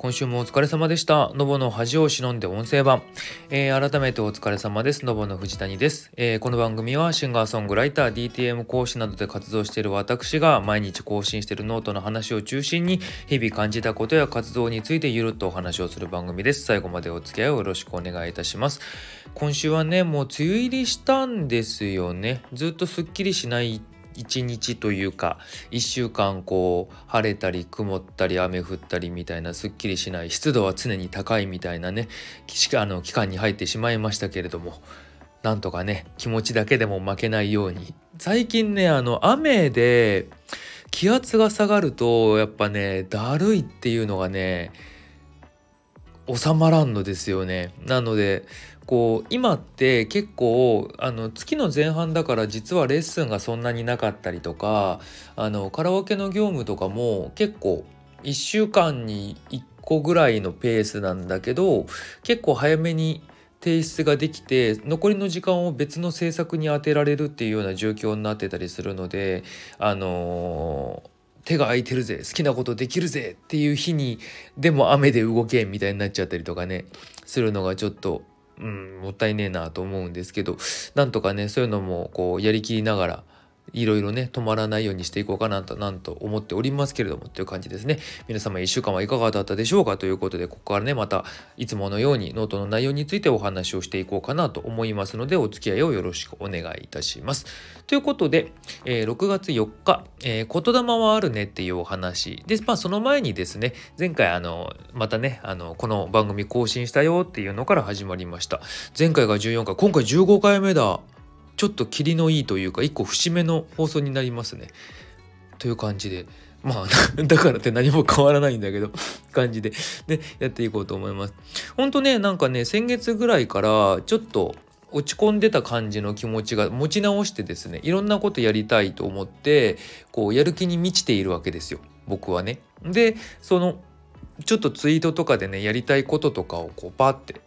今週もお疲れ様でした。のぼの恥を忍んで音声版。えー、改めてお疲れ様です。のぼの藤谷です、えー、この番組はシンガーソングライター、DTM 講師などで活動している私が毎日更新しているノートの話を中心に日々感じたことや活動についてゆるっとお話をする番組です。最後までお付き合いをよろしくお願いいたします。今週はね、もう梅雨入りしたんですよね。ずっとすっきりしない1日というか1週間こう晴れたり曇ったり雨降ったりみたいなすっきりしない湿度は常に高いみたいなねあの期間に入ってしまいましたけれどもなんとかね気持ちだけでも負けないように。最近ねあの雨で気圧が下がるとやっぱねだるいっていうのがね収まらんのですよね。なのでこう今って結構あの月の前半だから実はレッスンがそんなになかったりとかあのカラオケの業務とかも結構1週間に1個ぐらいのペースなんだけど結構早めに提出ができて残りの時間を別の制作に充てられるっていうような状況になってたりするのであのー手が空いてるぜ好きなことできるぜっていう日にでも雨で動けみたいになっちゃったりとかねするのがちょっとうん、もったいねえなと思うんですけどなんとかねそういうのもこうやりきりながらいろいろね止まらないようにしていこうかなとなんと思っておりますけれどもという感じですね。皆様1週間はいかがだったでしょうかということでここからねまたいつものようにノートの内容についてお話をしていこうかなと思いますのでお付き合いをよろしくお願いいたします。ということで、えー、6月4日、えー、言霊はあるねっていうお話でまあその前にですね前回あのまたねあのこの番組更新したよっていうのから始まりました。前回が14回今回15回目だ。ちょっと霧のいいというか一個節目の放送になりますね。という感じでまあ だからって何も変わらないんだけど 感じででやっていこうと思います。ほんとねなんかね先月ぐらいからちょっと落ち込んでた感じの気持ちが持ち直してですねいろんなことやりたいと思ってこうやる気に満ちているわけですよ僕はね。でそのちょっとツイートとかでねやりたいこととかをこうパーって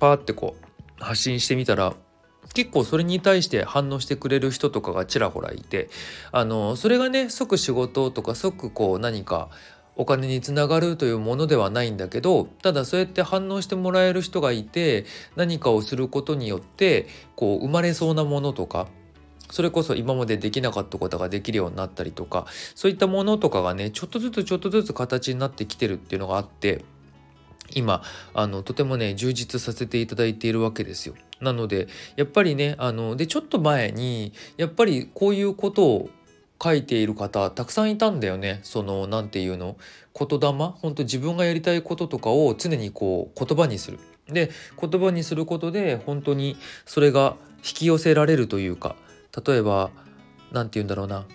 パーってこう発信してみたら結構それに対して反応してくれる人とかがちらほらいてあのそれがね即仕事とか即こう何かお金につながるというものではないんだけどただそうやって反応してもらえる人がいて何かをすることによってこう生まれそうなものとかそれこそ今までできなかったことができるようになったりとかそういったものとかがねちょっとずつちょっとずつ形になってきてるっていうのがあって今あのとてもね充実させていただいているわけですよ。なのでやっぱりねあのでちょっと前にやっぱりこういうことを書いている方たくさんいたんだよねその何て言うの言霊？本当自分がやりたいこととかを常にこう言葉にする。で言葉にすることで本当にそれが引き寄せられるというか例えば何て言うんだろうな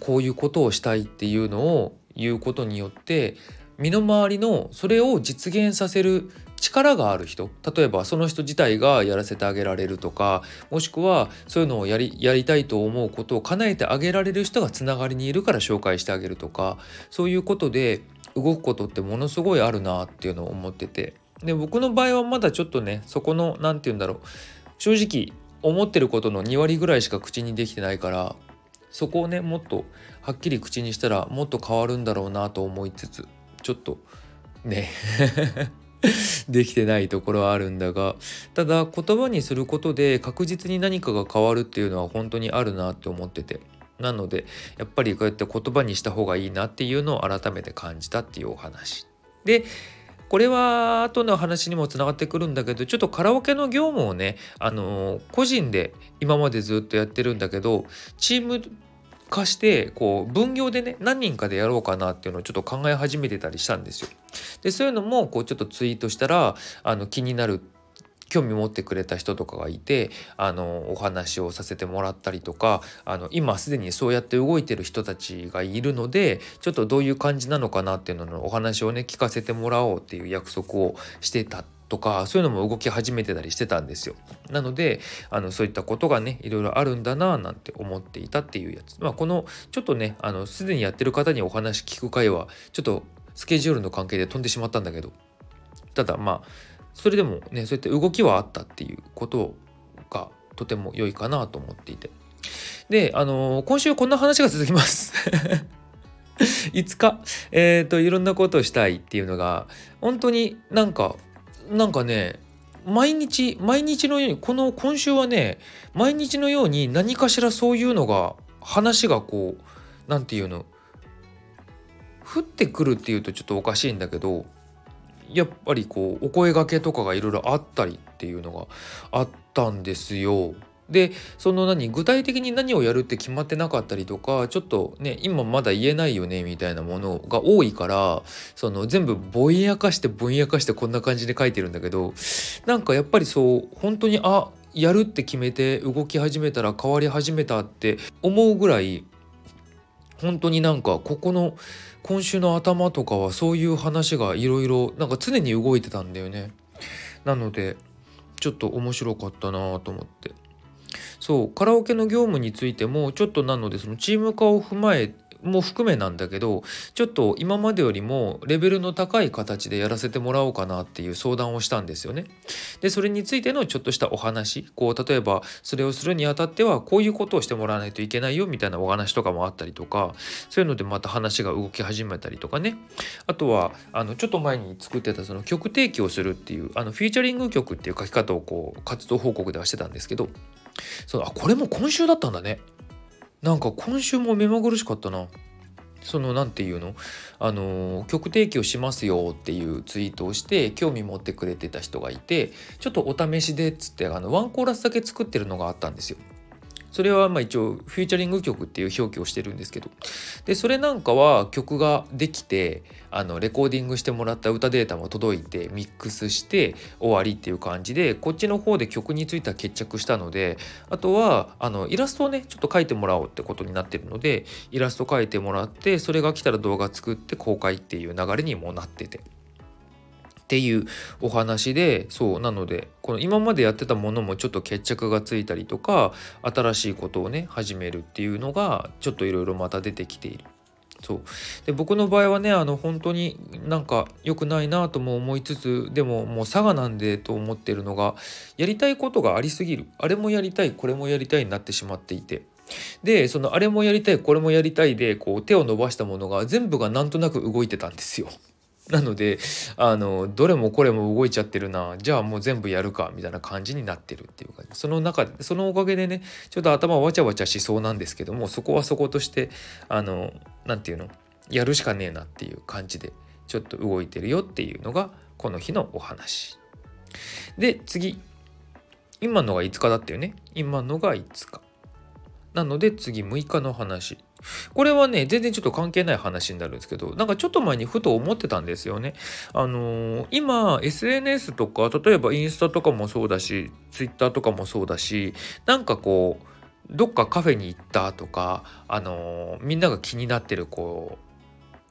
こういうことをしたいっていうのを言うことによって身の回りのそれを実現させる力がある人。例えばその人自体がやらせてあげられるとかもしくはそういうのをやりやりたいと思うことを叶えてあげられる人がつながりにいるから紹介してあげるとかそういうことで動くことってものすごいあるなっていうのを思ってて。で僕の場合はまだちょっとねそこの何て言うんだろう正直思ってることの2割ぐらいしか口にできてないからそこをねもっとはっきり口にしたらもっと変わるんだろうなと思いつつ。ちょっとね できてないところはあるんだがただ言葉にすることで確実に何かが変わるっていうのは本当にあるなって思ってて。なのでやっぱりこうやって言葉にした方がいいなっていうのを改めて感じたっていうお話。でこれは後の話にもつながってくるんだけどちょっとカラオケの業務をねあの個人で今までずっとやってるんだけどチーム化してこう分業でね何人かでやろうかなっていうのをちょっと考え始めてたりしたんですよ。でそういうのもこうちょっとツイートしたらあの気になる興味持ってくれた人とかがいてあのお話をさせてもらったりとかあの今すでにそうやって動いてる人たちがいるのでちょっとどういう感じなのかなっていうののお話をね聞かせてもらおうっていう約束をしてたとかそういうのも動き始めてたりしてたんですよ。なのであのそういったことがねいろいろあるんだななんて思っていたっていうやつ。まあこのちょっとねあのすでにやってる方にお話聞く会はちょっとスケジュールの関係で飛んでしまったんだけどただまあそれでもねそうやって動きはあったっていうことがとても良いかなと思っていて。であのー、今週こんな話が続きます いつか、えっ、ー、と、いろんなことをしたいっていうのが、本当になんか、なんかね、毎日、毎日のように、この今週はね、毎日のように何かしらそういうのが、話がこう、何て言うの、降ってくるっていうとちょっとおかしいんだけど、やっぱりこう、お声がけとかがいろいろあったりっていうのがあったんですよ。でその何具体的に何をやるって決まってなかったりとかちょっとね今まだ言えないよねみたいなものが多いからその全部ぼんやかしてぼんやかしてこんな感じで書いてるんだけどなんかやっぱりそう本当にあやるって決めて動き始めたら変わり始めたって思うぐらい本当になんかここの今週の頭とかはそういう話がいろいろなんか常に動いてたんだよね。なのでちょっと面白かったなと思ってそうカラオケの業務についてもちょっとなのでそのチーム化を踏まえも含めなんだけどちょっと今までよりもレベルの高い形でやらせてもらおうかなっていう相談をしたんですよね。でそれについてのちょっとしたお話こう例えばそれをするにあたってはこういうことをしてもらわないといけないよみたいなお話とかもあったりとかそういうのでまた話が動き始めたりとかねあとはあのちょっと前に作ってたその曲提供するっていうあのフィーチャリング曲っていう書き方をこう活動報告ではしてたんですけどそうあこれも今週だったんだね。なんか今週も目まぐるしかったな。その何て言うの？あの曲提供しますよっていうツイートをして興味持ってくれてた人がいてちょっとお試しでっつってあのワンコーラスだけ作ってるのがあったんですよ。それはまあ一応フューチャリング曲っていう表記をしてるんですけどでそれなんかは曲ができてあのレコーディングしてもらった歌データも届いてミックスして終わりっていう感じでこっちの方で曲については決着したのであとはあのイラストをねちょっと描いてもらおうってことになってるのでイラスト描いてもらってそれが来たら動画作って公開っていう流れにもなってて。っていうお話でそうなのでこの今までやってたものもちょっと決着がついたりとか新しいことをね始めるっていうのがちょっといろいろまた出てきている。そうで僕の場合はねあの本当になんか良くないなとも思いつつでももう佐賀なんでと思ってるのがやりたいことがありすぎるあれもやりたいこれもやりたいになってしまっていてでそのあれもやりたいこれもやりたいでこう手を伸ばしたものが全部がなんとなく動いてたんですよ。なのであのどれもこれも動いちゃってるなじゃあもう全部やるかみたいな感じになってるっていうかその中でそのおかげでねちょっと頭わちゃわちゃしそうなんですけどもそこはそことしてあの何て言うのやるしかねえなっていう感じでちょっと動いてるよっていうのがこの日のお話。で次今のが5日だったよね今のが5日。なので次6日の話。これはね、全然ちょっと関係ない話になるんですけど、なんかちょっと前にふと思ってたんですよね。あのー、今、SNS とか、例えばインスタとかもそうだし、ツイッターとかもそうだし、なんかこう、どっかカフェに行ったとか、あのー、みんなが気になってるこう、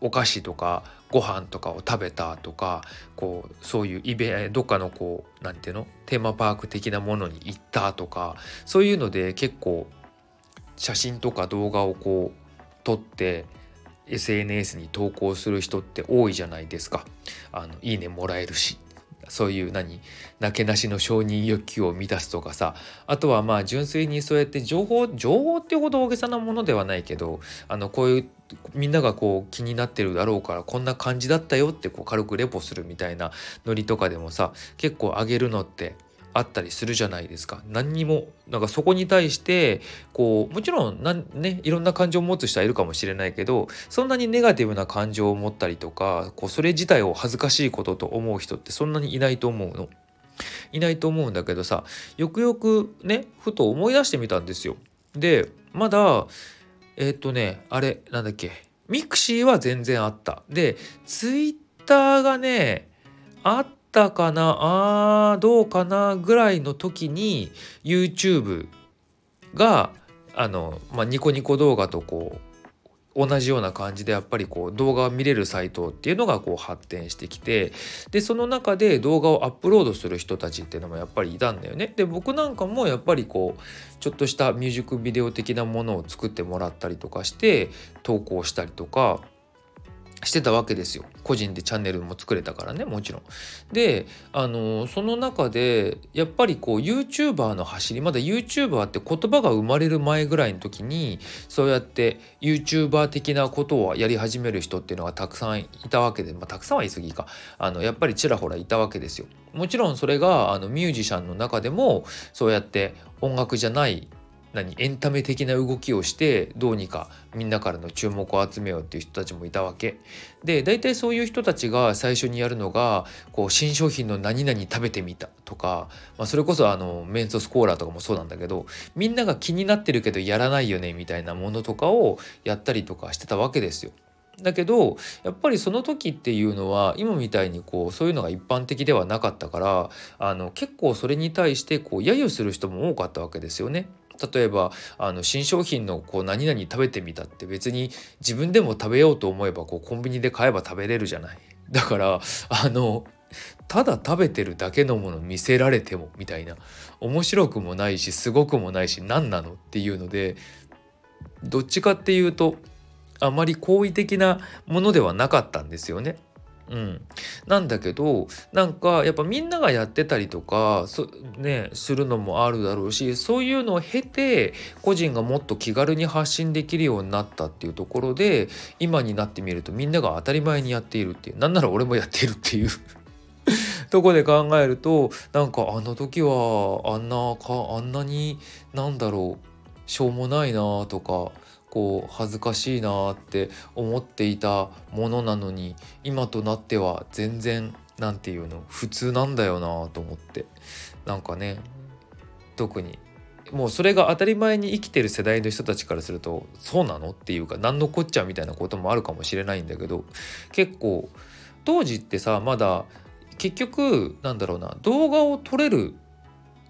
お菓子とかご飯とかを食べたとかこうそういうイベどっかのこう何ていうのテーマパーク的なものに行ったとかそういうので結構写真とか動画をこう撮って SNS に投稿する人って多いじゃないですか。あのいいねもらえるしそういう何なけなしの承認欲求を満たすとかさあとはまあ純粋にそうやって情報情報っていうほど大げさなものではないけどあのこういうみんながこう気になってるだろうからこんな感じだったよってこう軽くレポするみたいなノリとかでもさ結構あげるのってあったりするじゃないですか何にもなんかそこに対してこうもちろんなん、ね、いろんな感情を持つ人はいるかもしれないけどそんなにネガティブな感情を持ったりとかこうそれ自体を恥ずかしいことと思う人ってそんなにいないと思うの。いないと思うんだけどさよくよくねふと思い出してみたんですよ。でまだえ、っとねあれなんだっけ mixi は全然あった。でツイッターがねあったたかな？あーどうかな？ぐらいの時に YouTube があの、まあ、ニコニコ動画とこう同じような感じでやっぱりこう動画を見れるサイトっていうのがこう発展してきてでその中で動画をアップロードする人たちっていうのもやっぱりいたんだよね。で僕なんかもやっぱりこうちょっとしたミュージックビデオ的なものを作ってもらったりとかして投稿したりとかしてたわけですよ個人でチャンネルも作れたからねもちろん。であのその中でやっぱりこう YouTuber の走りまだ YouTuber って言葉が生まれる前ぐらいの時にそうやって YouTuber 的なことをやり始める人っていうのがたくさんいたわけで、まあ、たくさんは言い過ぎかあのやっぱりちらほらいたわけですよ。もちろんそれがあのミュージシャンの中でもそうやって音楽じゃない何エンタメ的な動きをしてどうにかみんなからの注目を集めようっていう人たちもいたわけで大体そういう人たちが最初にやるのがこう新商品の何々食べてみたとか、まあ、それこそあのメンソスコーラとかもそうなんだけどみんなが気になってるけどやらないよねみたいなものとかをやったりとかしてたわけですよ。だけどやっぱりその時っていうのは今みたいにこうそういうのが一般的ではなかったからあの結構それに対してこう揶揄する人も多かったわけですよね。例えばあの新商品のこう何々食べてみたって別に自分でも食べようと思えばこうコンビニで買えば食べれるじゃない。だからあのただ食べてるだけのもの見せられてもみたいな面白くもないしすごくもないし何なのっていうのでどっちかっていうとあまり好意的なものではなかったんですよね。うん、なんだけどなんかやっぱみんながやってたりとかね、するのもあるだろうしそういうのを経て個人がもっと気軽に発信できるようになったっていうところで今になってみるとみんなが当たり前にやっているっていうなんなら俺もやっているっていう とこで考えるとなんかあの時はあんなかあんなになんだろうしょうもないなとかこう恥ずかしいなって思っていたものなのに今となっては全然何て言うの普通なんだよなと思って。なんかね特にもうそれが当たり前に生きてる世代の人たちからするとそうなのっていうか何のこっちゃみたいなこともあるかもしれないんだけど結構当時ってさまだ結局なんだろうな動画を撮れる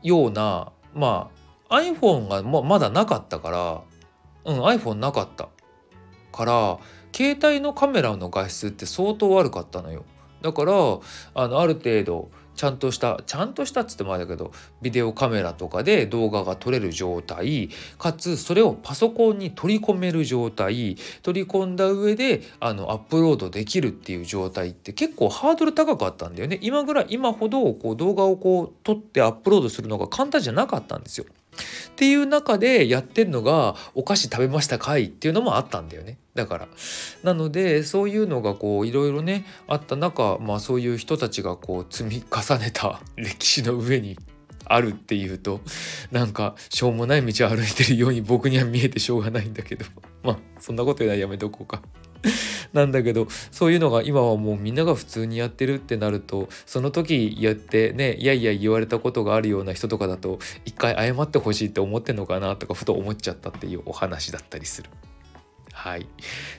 ようなまあ iPhone がまだなかったからうん iPhone なかった。から携帯のカメラの画質って相当悪かったのよ。だからあのある程度ちゃんとしたちゃんとしたっつってもあれだけどビデオカメラとかで動画が撮れる状態かつそれをパソコンに取り込める状態取り込んだ上であのアップロードできるっていう状態って結構ハードル高かったんだよね。今ぐらい今ほどこう動画をこう撮ってアップロードするのが簡単じゃなかったんですよ。っていう中でやってるのがお菓子食べましたかい？っていうのもあったんだよね。だから。なのでそういうのがこういろいろねあった中まあそういう人たちがこう積み重ねた 歴史の上にあるっていうとなんかしょうもない道を歩いてるように僕には見えてしょうがないんだけど。まあそんなこと言うのはやめとこうか。なんだけどそういうのが今はもうみんなが普通にやってるってなるとその時やってねいやいや言われたことがあるような人とかだと一回謝ってほしいって思ってんのかなとかふと思っちゃったっていうお話だったりする。はい。っ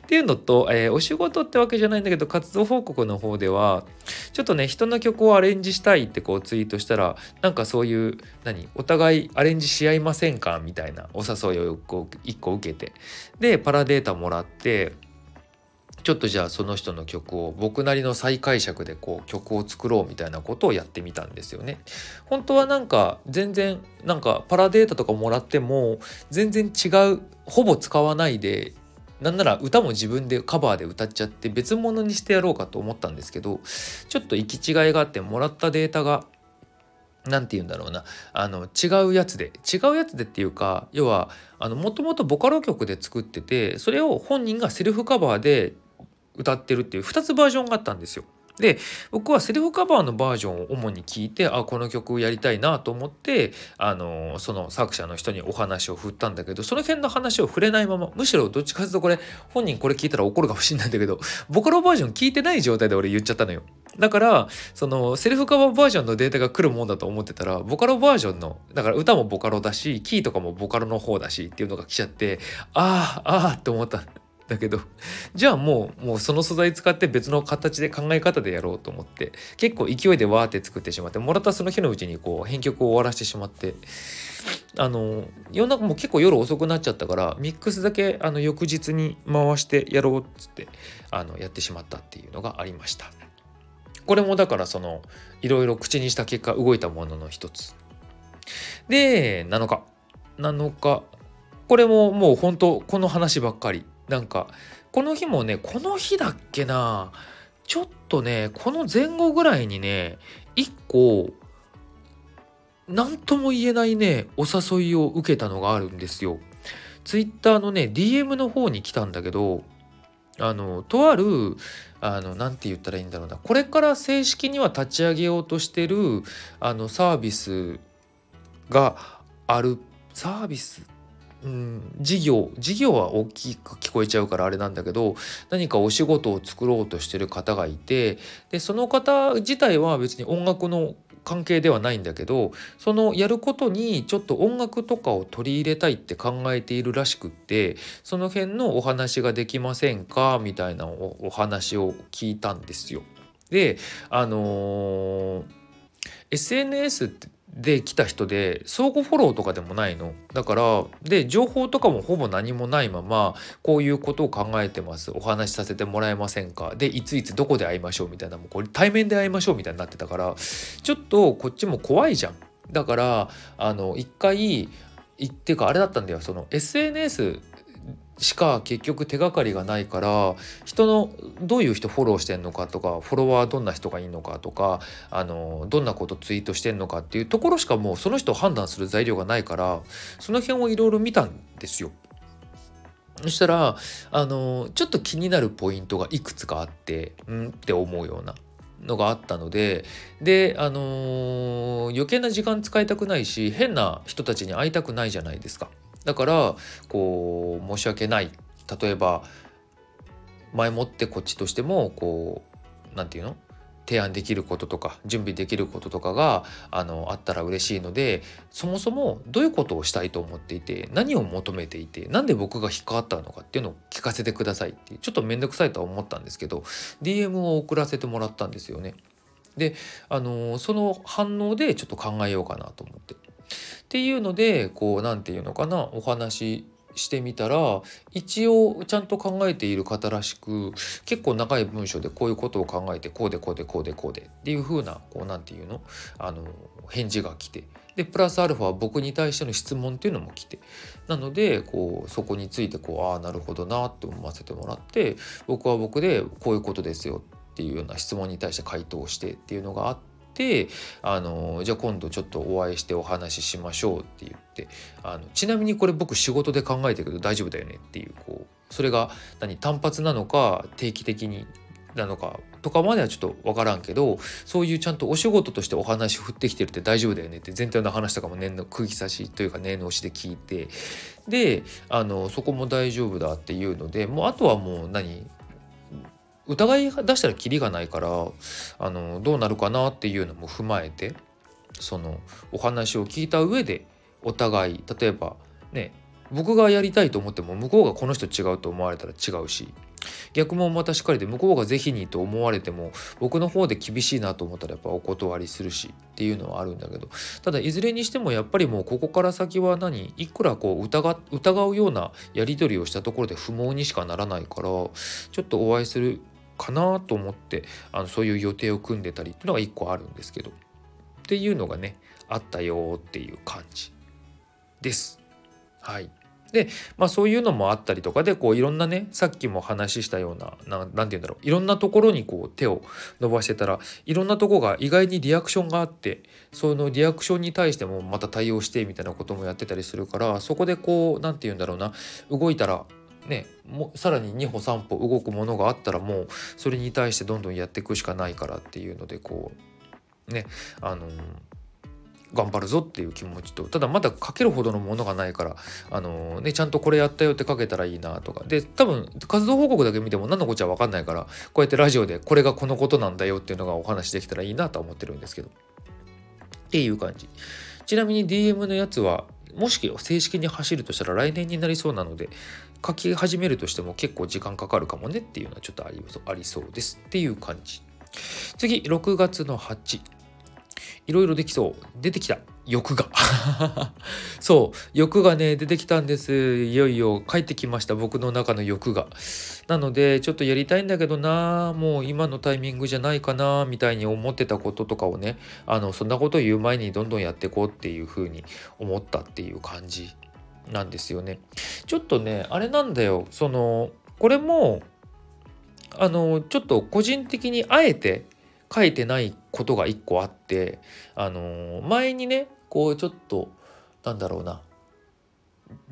ていうのと、えー、お仕事ってわけじゃないんだけど、活動報告の方では、ちょっとね、人の曲をアレンジしたいってこうツイートしたら、なんかそういう、何、お互いアレンジし合いませんか？みたいなお誘いを1個受けて、で、パラデータもらって、ちょっとじゃあその人の曲を僕なりの再解釈でこう曲を作ろうみたいなことをやってみたんですよね。本当はなんか全然なんかパラデータとかもらっても全然違うほぼ使わないでなんなら歌も自分でカバーで歌っちゃって別物にしてやろうかと思ったんですけどちょっと行き違いがあってもらったデータが何て言うんだろうなあの違うやつで違うやつでっていうか要はもともとボカロ曲で作っててそれを本人がセルフカバーで歌ってるっていう2つバージョンがあったんですよ。で僕はセルフカバーのバージョンを主に聞いてあこの曲をやりたいなと思ってあのその作者の人にお話を振ったんだけどその辺の話を触れないままむしろどっちかというとこれ本人これ聞いたら怒るかもしれないんだけどボカロバージョン聞いてない状態で俺言っちゃったのよ。だからそのセルフカバーバージョンのデータが来るもんだと思ってたらボカロバージョンのだから歌もボカロだしキーとかもボカロの方だしっていうのが来ちゃってああああって思っただけど じゃあもうもうその素材使って別の形で考え方でやろうと思って結構勢いでわーって作ってしまってもらったその日のうちにこう編曲を終わらせてしまってあの夜中も結構夜遅くなっちゃったからミックスだけあの翌日に回してやろうっつってあのやってしまったっていうのがありました。これもだからそのいろいろ口にした結果動いたものの一つ。で7日7日これももう本当この話ばっかりなんかこの日もねこの日だっけなちょっとねこの前後ぐらいにね一個何とも言えないねお誘いを受けたのがあるんですよ。ツイッターのね DM の方に来たんだけどあのとあるあの何て言ったらいいんだろうなこれから正式には立ち上げようとしてるあのサービスがあるサービスうん、事業事業は大きく聞こえちゃうからあれなんだけど何かお仕事を作ろうとしてる方がいてでその方自体は別に音楽の関係ではないんだけどそのやることにちょっと音楽とかを取り入れたいって考えているらしくってその辺のお話ができませんかみたいなお話を聞いたんですよ。であのー、SNS ってで来た人で相互フォローとかでもないの。だからで情報とかもほぼ何もないままこういうことを考えてます。お話しさせてもらえませんか。でいついつどこで会いましょうみたいなもうこれ対面で会いましょうみたいになってたからちょっとこっちも怖いじゃん。だからあの一回っていうかあれだったんだよ。その SNS しか結局手がかりがないから人のどういう人フォローしてんのかとかフォロワーどんな人がいいのかとかあのどんなことツイートしてんのかっていうところしかもうその人を判断する材料がないからその辺をいろいろ見たんですよ。そしたらあのちょっと気になるポイントがいくつかあってうん？って思うようなのがあったのでであのー、余計な時間使いたくないし変な人たちに会いたくないじゃないですか。だからこう申し訳ない例えば前もってこっちとしてもこう何て言うの？提案できることとか準備できることとかがあのあったら嬉しいのでそもそもどういうことをしたいと思っていて何を求めていて何で僕が引っかかったのかっていうのを聞かせてくださいってちょっと面倒くさいとは思ったんですけど DM を送らせてもらったんですよね。であのその反応でちょっと考えようかなと思って。っていうのでこう何て言うのかなお話ししてみたら一応ちゃんと考えている方らしく結構長い文章でこういうことを考えてこうでこうでこうでこうでっていう風なこう何て言うのあの返事が来てでプラスアルファ僕に対しての質問っていうのも来てなのでこうそこについてこうああなるほどなって思わせてもらって僕は僕でこういうことですよっていうような質問に対して回答してっていうのがあっててあのじゃあ今度ちょっとお会いしてお話ししましょうって言ってあのちなみにこれ僕仕事で考えてるけど大丈夫だよねっていうこうそれが何単発なのか定期的になのかとかまではちょっと分からんけどそういうちゃんとお仕事としてお話振ってきてるって大丈夫だよねって全体の話とかも念の釘刺しというか念の押しで聞いてであのそこも大丈夫だっていうのでもうあとはもう何疑い出したらキリがないからあのどうなるかなっていうのも踏まえてそのお話を聞いた上でお互い例えばね僕がやりたいと思っても向こうがこの人違うと思われたら違うし逆もまたしっかりで向こうが是非にと思われても僕の方で厳しいなと思ったらやっぱお断りするしっていうのはあるんだけどただいずれにしてもやっぱりもうここから先は何いくらこう疑疑うようなやり取りをしたところで不毛にしかならないからちょっとお会いするかなと思ってあのそういう予定を組んでたりっていうのが1個あるんですけどっていうのがねあったよっていう感じです。はい。で、まあそういうのもあったりとかで、こういろんなね、さっきも話したような、ななんて言うんだろう、いろんなところにこう手を伸ばしてたら、いろんなとこが意外にリアクションがあって、そのリアクションに対してもまた対応してみたいなこともやってたりするから、そこでこう、なんて言うんだろうな、動いたらねもさらに2歩3歩動くものがあったらもうそれに対してどんどんやっていくしかないからっていうのでこうねあの頑張るぞっていう気持ちとただまだ書けるほどのものがないからあのねちゃんとこれやったよって書けたらいいなとか。で多分活動報告だけ見ても何のこっちゃ分かんないからこうやってラジオでこれがこのことなんだよっていうのがお話できたらいいなと思ってるんですけど。っていう感じ。ちなみに DM のやつはもし正式に走るとしたら来年になりそうなので書き始めるとしても結構時間かかるかもねっていうのはちょっとありありそうですっていう感じ。次6月の8いろいろできそう出てきた。欲が。そう。欲がね出てきたんです。いよいよ帰ってきました。僕の中の欲が。なのでちょっとやりたいんだけどな。もう今のタイミングじゃないかなみたいに思ってたこととかをねあのそんなことを言う前にどんどんやっていこうっていうふうに思ったっていう感じなんですよね。ちょっとねあれなんだよそのこれもあのちょっと個人的にあえて書いてないことが一個あってあの前にねこうちょっとなんだろうな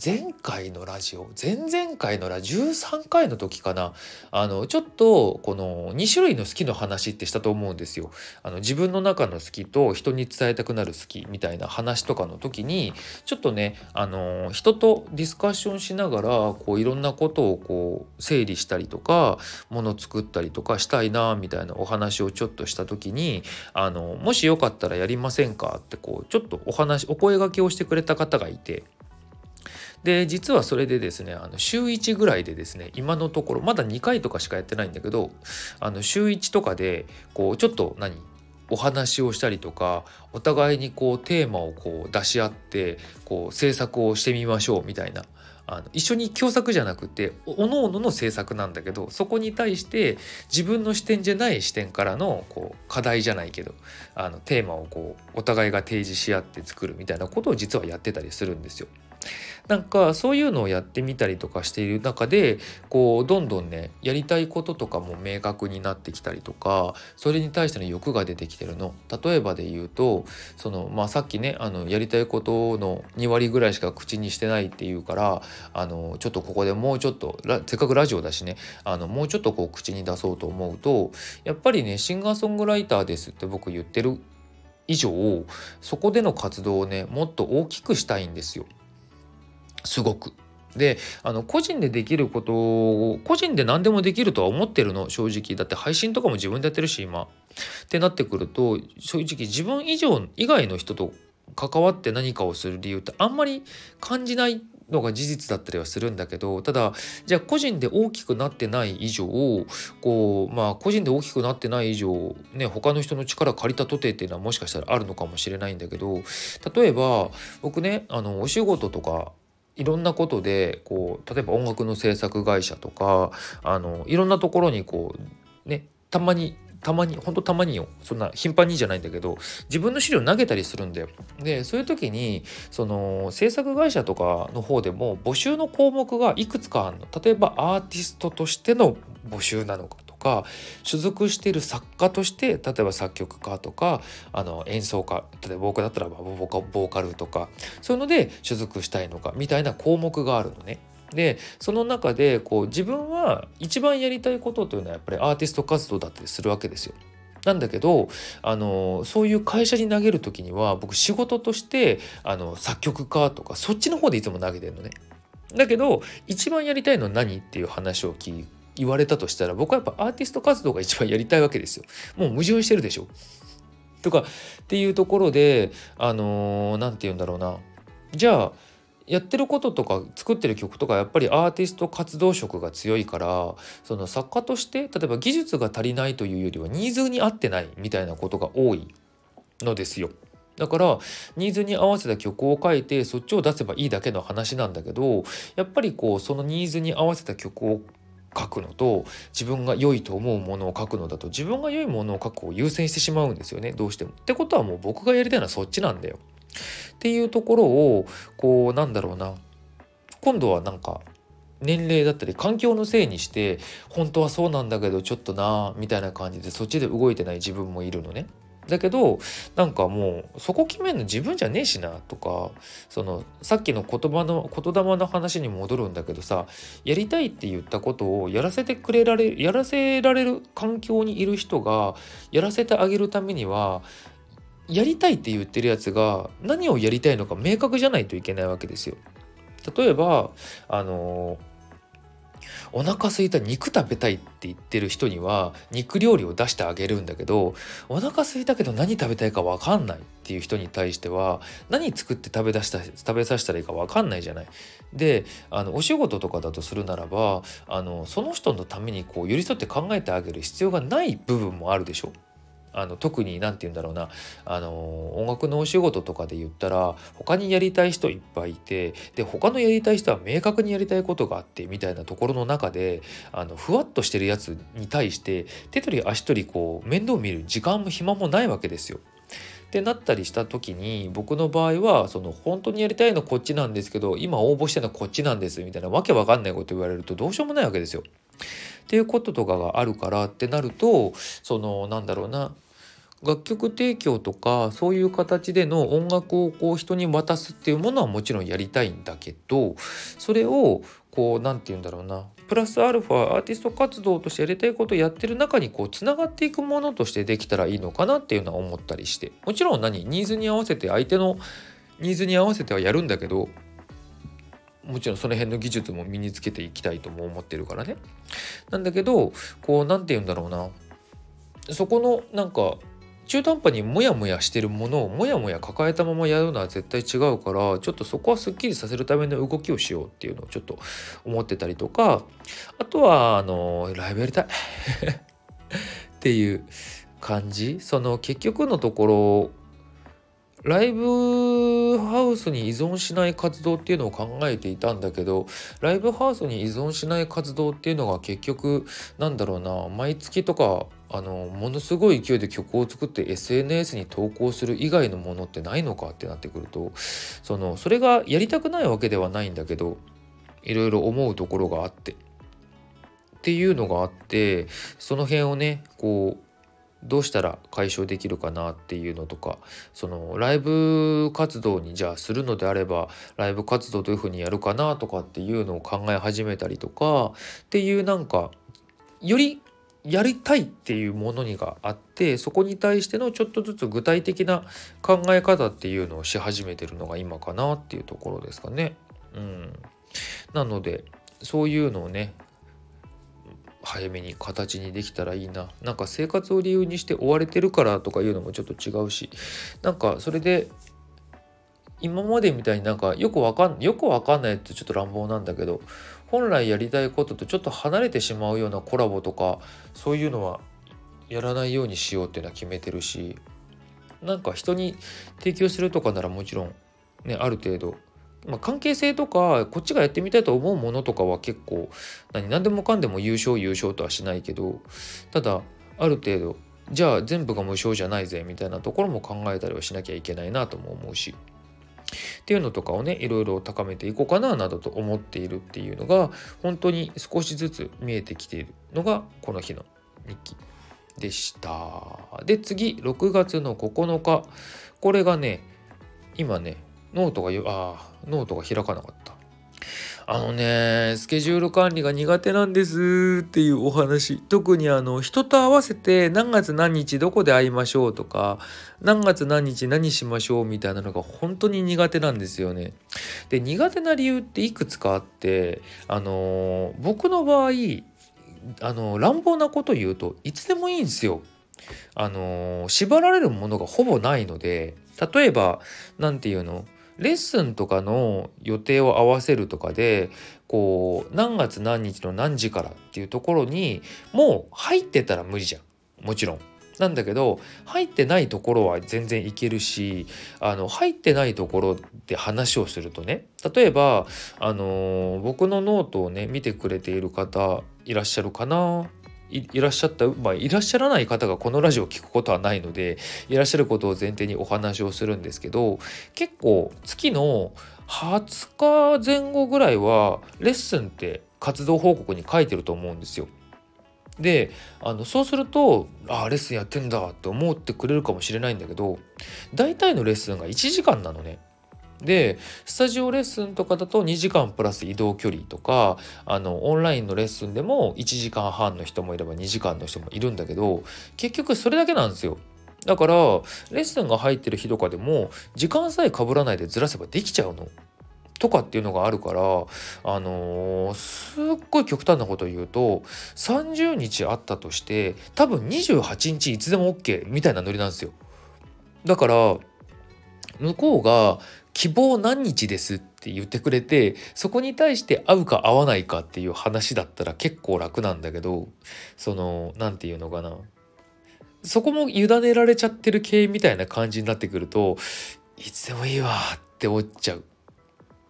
前回のラジオ前々回のラジオ13回の時かなあのちょっとこの2種類の好きの話ってしたと思うんですよ。あの自分の中の好きと人に伝えたくなる好きみたいな話とかの時にちょっとねあの人とディスカッションしながらこういろんなことをこう整理したりとかもの作ったりとかしたいなみたいなお話をちょっとした時にあのもしよかったらやりませんかってこうちょっとお話お声がけをしてくれた方がいて。で実はそれでですねあの週1ぐらいでですね今のところまだ2回とかしかやってないんだけどあの週1とかでこうちょっと何お話をしたりとかお互いにこうテーマをこう出し合ってこう制作をしてみましょうみたいなあの一緒に共作じゃなくておのおのの制作なんだけどそこに対して自分の視点じゃない視点からのこう課題じゃないけどあのテーマをこうお互いが提示し合って作るみたいなことを実はやってたりするんですよ。なんかそういうのをやってみたりとかしている中でこうどんどんねやりたいこととかも明確になってきたりとかそれに対しての欲が出てきてるの例えばで言うとその、まあ、さっきねあのやりたいことの2割ぐらいしか口にしてないっていうからあのちょっとここでもうちょっとせっかくラジオだしねあのもうちょっとこう口に出そうと思うとやっぱりねシンガーソングライターですって僕言ってる以上そこでの活動をねもっと大きくしたいんですよ。すごく。であの個人でできることを個人で何でもできるとは思ってるの正直だって配信とかも自分でやってるし今。ってなってくると正直自分以上以外の人と関わって何かをする理由ってあんまり感じないのが事実だったりはするんだけどただじゃあ個人で大きくなってない以上こうまあ個人で大きくなってない以上ね他の人の力借りたとてっていうのはもしかしたらあるのかもしれないんだけど例えば僕ねあのお仕事とかいろんなことでこう例えば音楽の制作会社とかあのいろんなところにこうねたまにたまにほんとたまによそんな頻繁にじゃないんだけど自分の資料投げたりするんだよ。でそういう時にその制作会社とかの方でも募集の項目がいくつかあるの。例えばアーティストとしての募集なのかか所属している作家として例えば作曲家とかあの演奏家例えば僕だったらボーカルとかそういうので所属したいのかみたいな項目があるのね。でその中でこう自分は一番やりたいことというのはやっぱりアーティスト活動だったりするわけですよ。なんだけどあのそういう会社に投げる時には僕仕事としてあの作曲家とかそっちの方でいつも投げてるのね。だけど一番やりたいのは何っていう話を聞言われたとしたら僕はやっぱアーティスト活動が一番やりたいわけですよ。もう矛盾してるでしょ。とかっていうところであの何、ー、て言うんだろうなじゃあやってることとか作ってる曲とかやっぱりアーティスト活動色が強いからその作家として例えば技術が足りないというよりはニーズに合ってないみたいなことが多いのですよ。だからニーズに合わせた曲を書いてそっちを出せばいいだけの話なんだけどやっぱりこうそのニーズに合わせた曲を書くのと自分が良いと思うものを書くのだと自分が良いものを書くを優先してしまうんですよねどうしても。ってことはもう僕がやりたいのはそっちなんだよ。っていうところをこうなんだろうな今度はなんか年齢だったり環境のせいにして本当はそうなんだけどちょっとなみたいな感じでそっちで動いてない自分もいるのね。だけどなんかもうそこ決めるの自分じゃねえしなとかそのさっきの言葉の言霊の話に戻るんだけどさやりたいって言ったことをやらせてくれられやらせられる環境にいる人がやらせてあげるためにはやりたいって言ってるやつが何をやりたいのか明確じゃないといけないわけですよ。例えばあのお腹すいた肉食べたいって言ってる人には肉料理を出してあげるんだけどお腹すいたけど何食べたいか分かんないっていう人に対しては何作って食べ出した食べさせたらいいか分かんないじゃない。であのお仕事とかだとするならばあのその人のためにこう寄り添って考えてあげる必要がない部分もあるでしょう。あの特に何て言うんだろうなあの音楽のお仕事とかで言ったら他にやりたい人いっぱいいてで他のやりたい人は明確にやりたいことがあってみたいなところの中であのふわっとしてるやつに対して手取り足取りこう面倒見る時間も暇もないわけですよ。ってなったりした時に僕の場合はその本当にやりたいのこっちなんですけど今応募してるのこっちなんですみたいなわけわかんないこと言われるとどうしようもないわけですよ。っていうこととかがあるからってなるとそのなんだろうな楽曲提供とかそういう形での音楽をこう人に渡すっていうものはもちろんやりたいんだけどそれをこう何て言うんだろうなプラスアルファアーティスト活動としてやりたいことをやってる中にこうつながっていくものとしてできたらいいのかなっていうのは思ったりして。もちろん何ニーズに合わせて相手のニーズに合わせてはやるんだけどもちろんその辺の技術も身につけていきたいとも思ってるからね。なんだけどこう何て言うんだろうな。そこのなんか中途半端にモヤモヤしてるものをモヤモヤ抱えたままやるのは絶対違うからちょっとそこはすっきりさせるための動きをしようっていうのをちょっと思ってたりとかあとはあのライブやりたい。っていう感じ。その結局のところライブハウスに依存しない活動っていうのを考えていたんだけどライブハウスに依存しない活動っていうのが結局なんだろうな毎月とかあのものすごい勢いで曲を作って SNS に投稿する以外のものってないのかってなってくるとそのそれがやりたくないわけではないんだけどいろいろ思うところがあって。っていうのがあってその辺をねこうどうしたら解消できるかなっていうのとかそのライブ活動にじゃあするのであればライブ活動どういうふうにやるかなとかっていうのを考え始めたりとかっていうなんかよりやりたいっていうものにがあってそこに対してのちょっとずつ具体的な考え方っていうのをし始めてるのが今かなっていうところですかね。うん、なのでそういうのをね早めに形にできたらいいな。なんか生活を理由にして追われてるからとかいうのもちょっと違うし。なんかそれで今までみたいになんかよくわかんよくわかんないってちょっと乱暴なんだけど本来やりたいこととちょっと離れてしまうようなコラボとかそういうのはやらないようにしようっていうのは決めてるし。なんか人に提供するとかならもちろんねある程度、まあ、関係性とかこっちがやってみたいと思うものとかは結構何何でもかんでも有償有償とはしないけどただある程度じゃあ全部が無償じゃないぜみたいなところも考えたりはしなきゃいけないなとも思うし。っていうのとかをねいろいろ高めていこうかななどと思っているっていうのが本当に少しずつ見えてきているのがこの日の日記でした。で次6月の9日これがね今ねノートがあノートが開かなかった。あのね、スケジュール管理が苦手なんですっていうお話。特にあの、人と合わせて何月何日どこで会いましょうとか、何月何日何しましょうみたいなのが本当に苦手なんですよね。で、苦手な理由っていくつかあって、あの、僕の場合、あの、乱暴なこと言うといつでもいいんですよ。あの、縛られるものがほぼないので、例えば、何て言うのレッスンとかの予定を合わせるとかでこう何月何日の何時からっていうところにもう入ってたら無理じゃんもちろん。なんだけど入ってないところは全然いけるしあの入ってないところで話をするとね例えばあの僕のノートをね見てくれている方いらっしゃるかないらっしゃった、まあ、いらっしゃらない方がこのラジオを聞くことはないのでいらっしゃることを前提にお話をするんですけど結構月の20日前後ぐらいはレッスンって活動報告に書いてると思うんですよ。であのそうするとああレッスンやってんだって思ってくれるかもしれないんだけど大体のレッスンが1時間なのね。でスタジオレッスンとかだと2時間プラス移動距離とかあのオンラインのレッスンでも1時間半の人もいれば2時間の人もいるんだけど結局それだけなんですよ。だからレッスンが入ってる日とかでも時間さえ被らないでずらせばできちゃうの。とかっていうのがあるからあのー、すっごい極端なこと言うと30日あったとして多分28日いつでも OK みたいなノリなんですよ。だから向こうが希望何日です？って言ってくれてそこに対して合うか合わないかっていう話だったら結構楽なんだけどその何て言うのかな。そこも委ねられちゃってる系みたいな感じになってくるといつでもいいわって思っちゃう。っ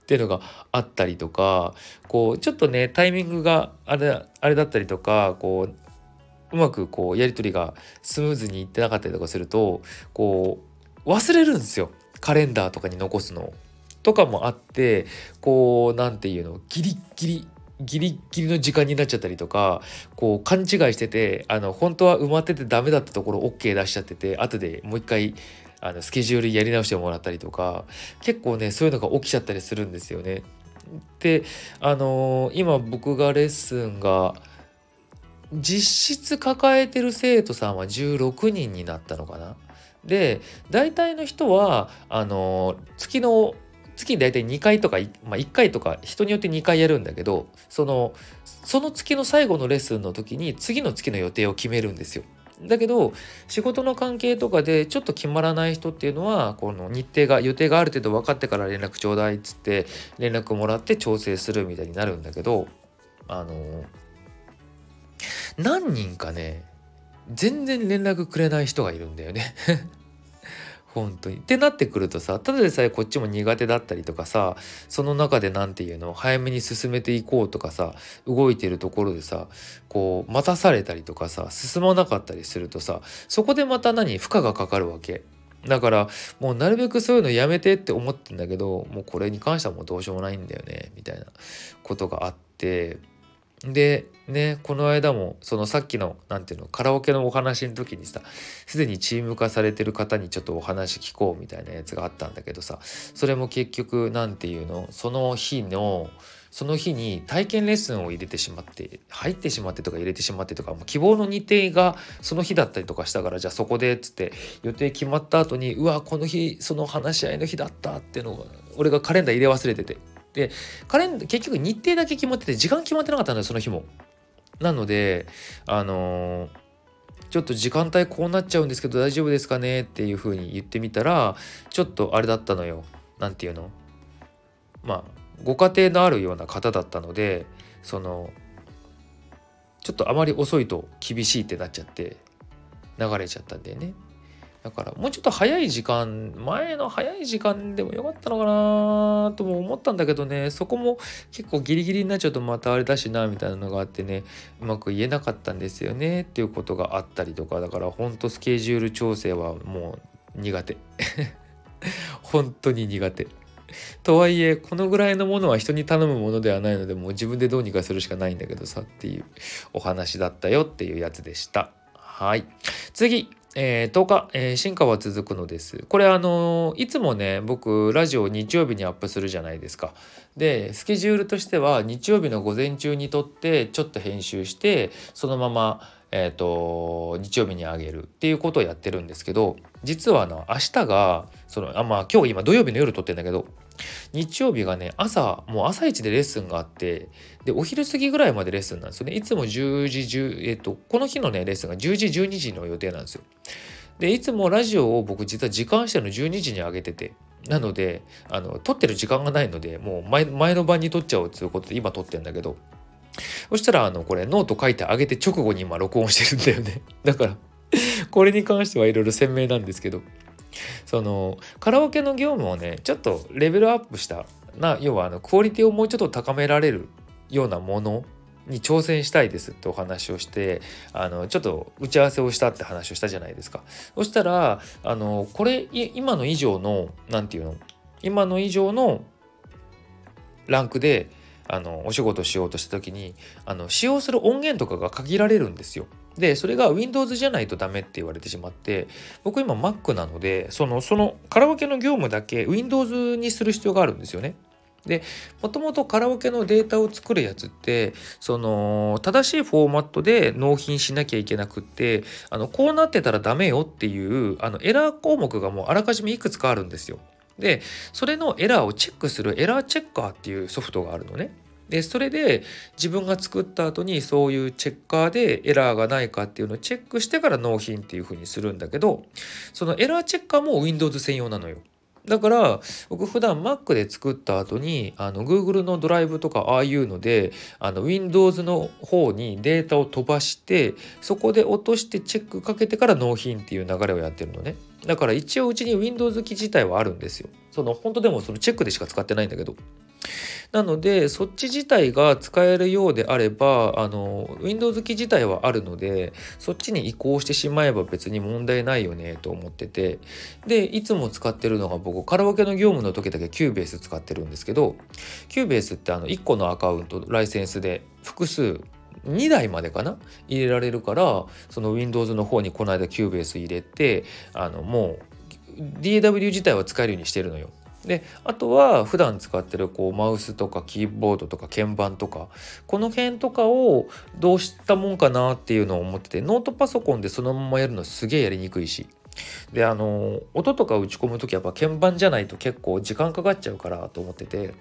ていうのがあったりとかこうちょっとねタイミングがあれあれだったりとかこううまくこうやり取りがスムーズにいってなかったりとかするとこう忘れるんですよ。カレンダーとかに残すのとかもあってこう何て言うのギリギリギリギリの時間になっちゃったりとかこう勘違いしててあの本当は埋まっててダメだったところ OK 出しちゃってて後でもう一回あのスケジュールやり直してもらったりとか結構ねそういうのが起きちゃったりするんですよね。であのー、今僕がレッスンが実質抱えてる生徒さんは16人になったのかな？で大体の人はあの月の月大体2回とか、まあ、1回とか人によって2回やるんだけどそのその月の最後のレッスンの時に次の月の予定を決めるんですよ。だけど仕事の関係とかでちょっと決まらない人っていうのはこの日程が予定がある程度分かってから連絡ちょうだいっつって連絡もらって調整するみたいになるんだけどあの何人かね全然連絡くれない人がいるんだよね 本当に。ってなってくるとさただでさえこっちも苦手だったりとかさその中で何て言うの早めに進めていこうとかさ動いてるところでさこう待たされたりとかさ進まなかったりするとさそこでまた何負荷がかかるわけ。だからもうなるべくそういうのやめてって思ってんだけどもうこれに関してはもうどうしようもないんだよねみたいなことがあってでねこの間もそのさっきの何ていうのカラオケのお話の時にさすでにチーム化されてる方にちょっとお話聞こうみたいなやつがあったんだけどさそれも結局何ていうのその日のその日に体験レッスンを入れてしまって入ってしまってとか入れてしまってとかもう希望の日程がその日だったりとかしたからじゃあそこでっつって予定決まった後にうわこの日その話し合いの日だったっていうのが俺がカレンダー入れ忘れてて。でカレン結局日程だけ決まってて時間決まってなかったんだよその日も。なのであのー、ちょっと時間帯こうなっちゃうんですけど大丈夫ですかねっていうふうに言ってみたらちょっとあれだったのよ何て言うの？まあご家庭のあるような方だったのでそのちょっとあまり遅いと厳しいってなっちゃって流れちゃったんだよね。だからもうちょっと早い時間前の早い時間でもよかったのかなとも思ったんだけどね。そこも結構ギリギリになっちゃうとまたあれだしなみたいなのがあってね。うまく言えなかったんですよねっていうことがあったりとか。だからほんとスケジュール調整はもう苦手。本当に苦手。とはいえこのぐらいのものは人に頼むものではないのでもう自分でどうにかするしかないんだけどさっていうお話だったよっていうやつでした。はい。次。えー、10日、えー、進化は続くのです。これあのいつもね僕ラジオ日曜日にアップするじゃないですか。でスケジュールとしては日曜日の午前中に撮ってちょっと編集してそのままえーと、日曜日にあげるっていうことをやってるんですけど実はあの明日がそのあまあ今日今土曜日の夜撮ってんだけど日曜日がね朝もう朝一でレッスンがあってでお昼過ぎぐらいまでレッスンなんですよね。いつも10時10えっ、とこの日のねレッスンが10時12時の予定なんですよ。でいつもラジオを僕実は時間しての12時に上げててなのであの撮ってる時間がないのでもう前前の晩に撮っちゃおうということで今撮ってんだけどそしたらあのこれノート書いてあげて直後に今録音してるんだよね。だからこれに関してはいろいろ鮮明なんですけど。そのカラオケの業務をねちょっとレベルアップした。な要はあのクオリティをもうちょっと高められるようなものに挑戦したいですってお話をしてあのちょっと打ち合わせをしたって話をしたじゃないですか。そしたらあのこれ今の以上の何て言うの？今の以上のランクであのお仕事しようとした時にあの使用する音源とかが限られるんですよ。でそれが Windows じゃないとダメって言われてしまって僕今 Mac なのでそのそのカラオケの業務だけ Windows にする必要があるんですよね。でもともとカラオケのデータを作るやつってその正しいフォーマットで納品しなきゃいけなくってあのこうなってたらダメよっていうあのエラー項目がもうあらかじめいくつかあるんですよ。でそれのエラーをチェックするエラーチェッカーっていうソフトがあるのね。でそれで自分が作った後にそういうチェッカーでエラーがないかっていうのをチェックしてから納品っていう風にするんだけどそのエラーチェッカーも Windows 専用なのよ。だから僕普段 Mac で作った後にあの Google のドライブとかああいうのであの Windows の方にデータを飛ばしてそこで落としてチェックかけてから納品っていう流れをやってるのね。だから一応うちに Windows 機自体はあるんですよ。その本当でもそのチェックでしか使ってないんだけど。なのでそっち自体が使えるようであればあの Windows 機自体はあるのでそっちに移行してしまえば別に問題ないよねと思っててでいつも使ってるのが僕カラオケの業務の時だけ Cubase 使ってるんですけど Cubase ってあの1個のアカウントライセンスで複数2台までかな？入れられるからその Windows の方にこの間 Cubase 入れてあのもう DAW 自体は使えるようにしてるのよ。であとは普段使ってるこうマウスとかキーボードとか鍵盤とかこの辺とかをどうしたもんかなっていうのを思っててノートパソコンでそのままやるのすげえやりにくいし。であの音とか打ち込む時やっぱ鍵盤じゃないと結構時間かかっちゃうからと思ってて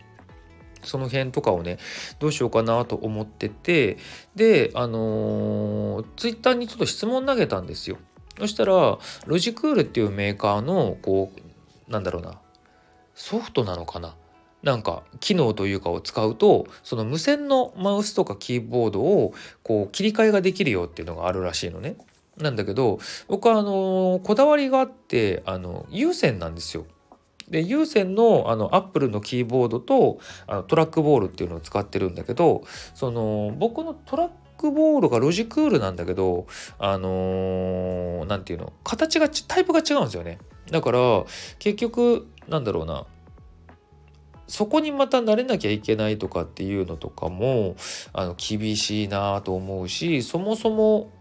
その辺とかをねどうしようかなと思っててであのツイッターにちょっと質問投げたんですよ。そしたらロジクールっていうメーカーのこうなんだろうなソフトなのかな？なんか機能というかを使うとその無線のマウスとかキーボードをこう切り替えができるよっていうのがあるらしいのね。なんだけど僕はあのこだわりがあってあの有線なんですよ。で有線のあのアップルのキーボードとあのトラックボールっていうのを使ってるんだけどその僕のトラックボールがロジクールなんだけどあの何、ー、て言うの形がタイプが違うんですよね。だから結局なんだろうなそこにまた慣れなきゃいけないとかっていうのとかもあの厳しいなと思うしそもそも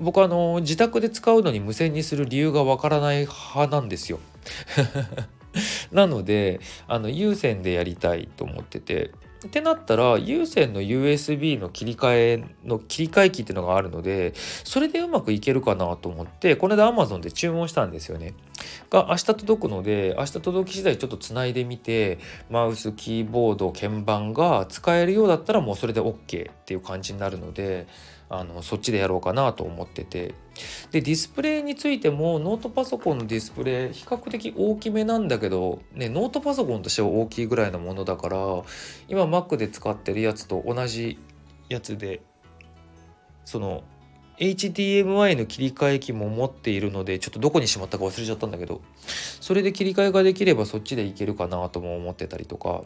僕あの自宅で使うのに無線にする理由がわからない派なんですよ。なのであの有線でやりたいと思っててってなったら有線の USB の切り替えの切り替え機っていうのがあるのでそれでうまくいけるかなと思ってこの間 Amazon で注文したんですよね。が明日届くので明日届き次第ちょっとつないでみてマウスキーボード鍵盤が使えるようだったらもうそれで OK っていう感じになるのであのそっちでやろうかなと思ってて。でディスプレイについてもノートパソコンのディスプレイ比較的大きめなんだけど、ね、ノートパソコンとしては大きいぐらいのものだから今 Mac で使ってるやつと同じやつでその HDMI の切り替え機も持っているのでちょっとどこにしまったか忘れちゃったんだけどそれで切り替えができればそっちでいけるかなとも思ってたりとか。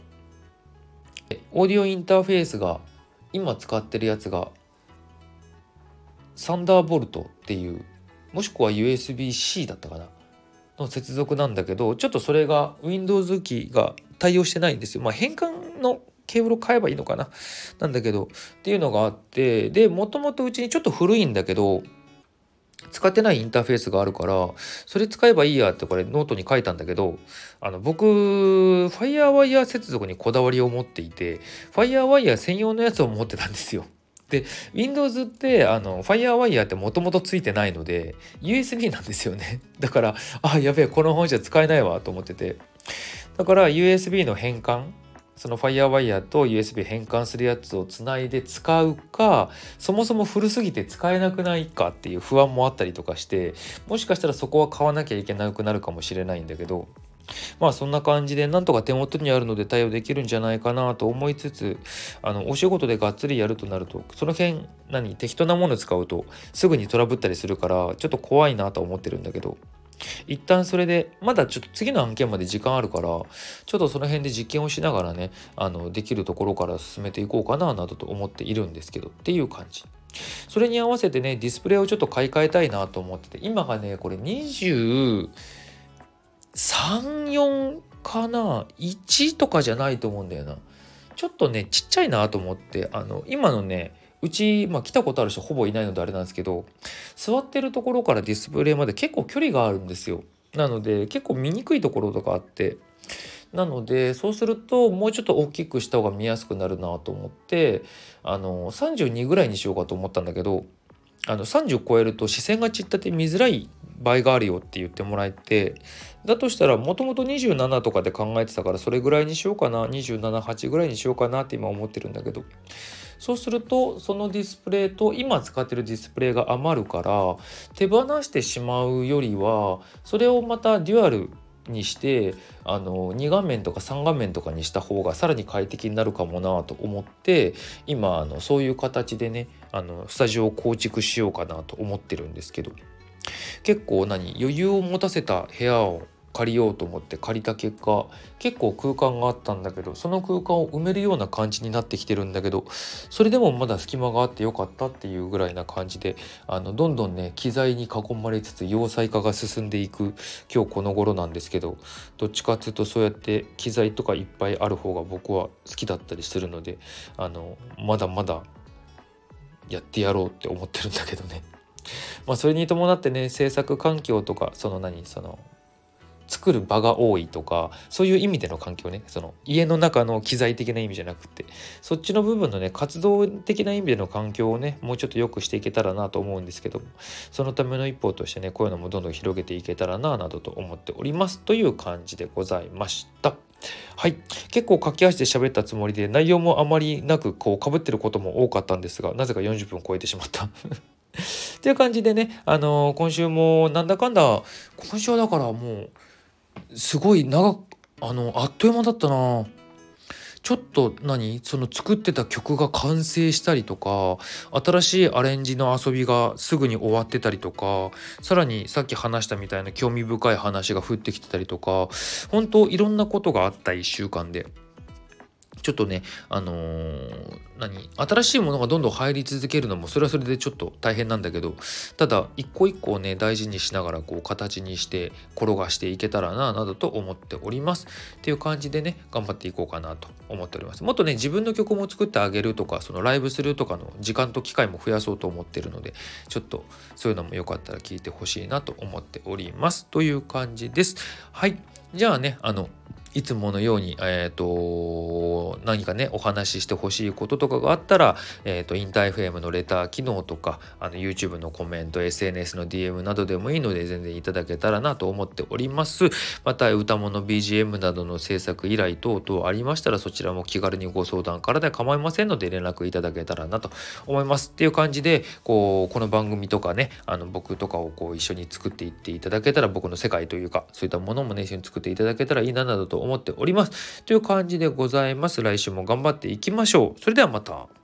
オーディオインターフェースが今使ってるやつが Thunderbolt っていうもしくは USB-C だったかな？の接続なんだけどちょっとそれが Windows 機が対応してないんですよ。まあ、変換のケーブルを買えばいいのかな？なんだけどっていうのがあってでもともとうちにちょっと古いんだけど使ってないインターフェースがあるからそれ使えばいいやってこれノートに書いたんだけどあの僕 FireWire 接続にこだわりを持っていて FireWire 専用のやつを持ってたんですよ。で Windows ってあの FireWire ってもともとついてないので USB なんですよね。だからあやべえこの本じゃ使えないわと思ってて。だから USB の変換その FireWire と USB 変換するやつをつないで使うかそもそも古すぎて使えなくないかっていう不安もあったりとかしてもしかしたらそこは買わなきゃいけなくなるかもしれないんだけどまあそんな感じでなんとか手元にあるので対応できるんじゃないかなと思いつつあのお仕事でがっつりやるとなるとその辺何適当なもの使うとすぐにトラブったりするからちょっと怖いなと思ってるんだけど一旦それでまだちょっと次の案件まで時間あるからちょっとその辺で実験をしながらねあのできるところから進めていこうかななどと思っているんですけどっていう感じ。それに合わせてねディスプレイをちょっと買い替えたいなと思ってて今がねこれ20 34かな？1とかじゃないと思うんだよな。ちょっとねちっちゃいなと思ってあの今のねうち、まあ、来たことある人ほぼいないのであれなんですけど座ってるところからディスプレイまで結構距離があるんですよ。なので結構見にくいところとかあって。なのでそうするともうちょっと大きくした方が見やすくなるなと思ってあの32ぐらいにしようかと思ったんだけどあの30超えると視線が散ったて見づらい場合があるよって言ってもらえてだとしたらもともと27とかで考えてたからそれぐらいにしようかな278ぐらいにしようかなって今思ってるんだけど。そうするとそのディスプレイと今使ってるディスプレイが余るから手放してしまうよりはそれをまたデュアルにしてあの2画面とか3画面とかにした方がさらに快適になるかもなと思って今あのそういう形でねあのスタジオを構築しようかなと思ってるんですけど。結構何余裕を持たせた部屋を借りようと思って借りた結果結構空間があったんだけどその空間を埋めるような感じになってきてるんだけどそれでもまだ隙間があってよかったっていうぐらいな感じであのどんどんね機材に囲まれつつ要塞化が進んでいく今日この頃なんですけどどっちかっていうとそうやって機材とかいっぱいある方が僕は好きだったりするのであのまだまだやってやろうって思ってるんだけどね。まあそれに伴ってね制作環境とかその何その作る場が多いとかそういう意味での環境ねその家の中の機材的な意味じゃなくてそっちの部分のね活動的な意味での環境をねもうちょっと良くしていけたらなと思うんですけどもそのための一歩としてねこういうのもどんどん広げていけたらななどと思っておりますという感じでございました。はい。結構駆け足で喋ったつもりで、内容もあまりなく、こう、被ってることも多かったんですが、なぜか40分超えてしまった。っていう感じでね、あのー、今週もなんだかんだ、今週はだからもう、すごい長あの、あっという間だったな。ちょっと何？その作ってた曲が完成したりとか新しいアレンジの遊びがすぐに終わってたりとかさらにさっき話したみたいな興味深い話が降ってきてたりとか本当いろんなことがあった1週間で。ちょっとね、あのー、何新しいものがどんどん入り続けるのもそれはそれでちょっと大変なんだけどただ一個一個をね大事にしながらこう形にして転がしていけたらななどと思っております。っていう感じでね頑張っていこうかなと思っております。もっとね自分の曲も作ってあげるとかそのライブするとかの時間と機会も増やそうと思ってるのでちょっとそういうのもよかったら聞いてほしいなと思っております。という感じです。はい。じゃあねあのいつものように、えっ、ー、と、何かね、お話ししてほしいこととかがあったら、えっ、ー、と、インター FM のレター機能とか、あの、YouTube のコメント、SNS の DM などでもいいので、全然いただけたらなと思っております。また、歌物 BGM などの制作依頼等々ありましたら、そちらも気軽にご相談からで構いませんので、連絡いただけたらなと思います。っていう感じで、こう、この番組とかね、あの、僕とかをこう、一緒に作っていっていただけたら、僕の世界というか、そういったものもね、一緒に作っていただけたらいいななどと思っております。という感じでございます。来週も頑張っていきましょう。それではまた。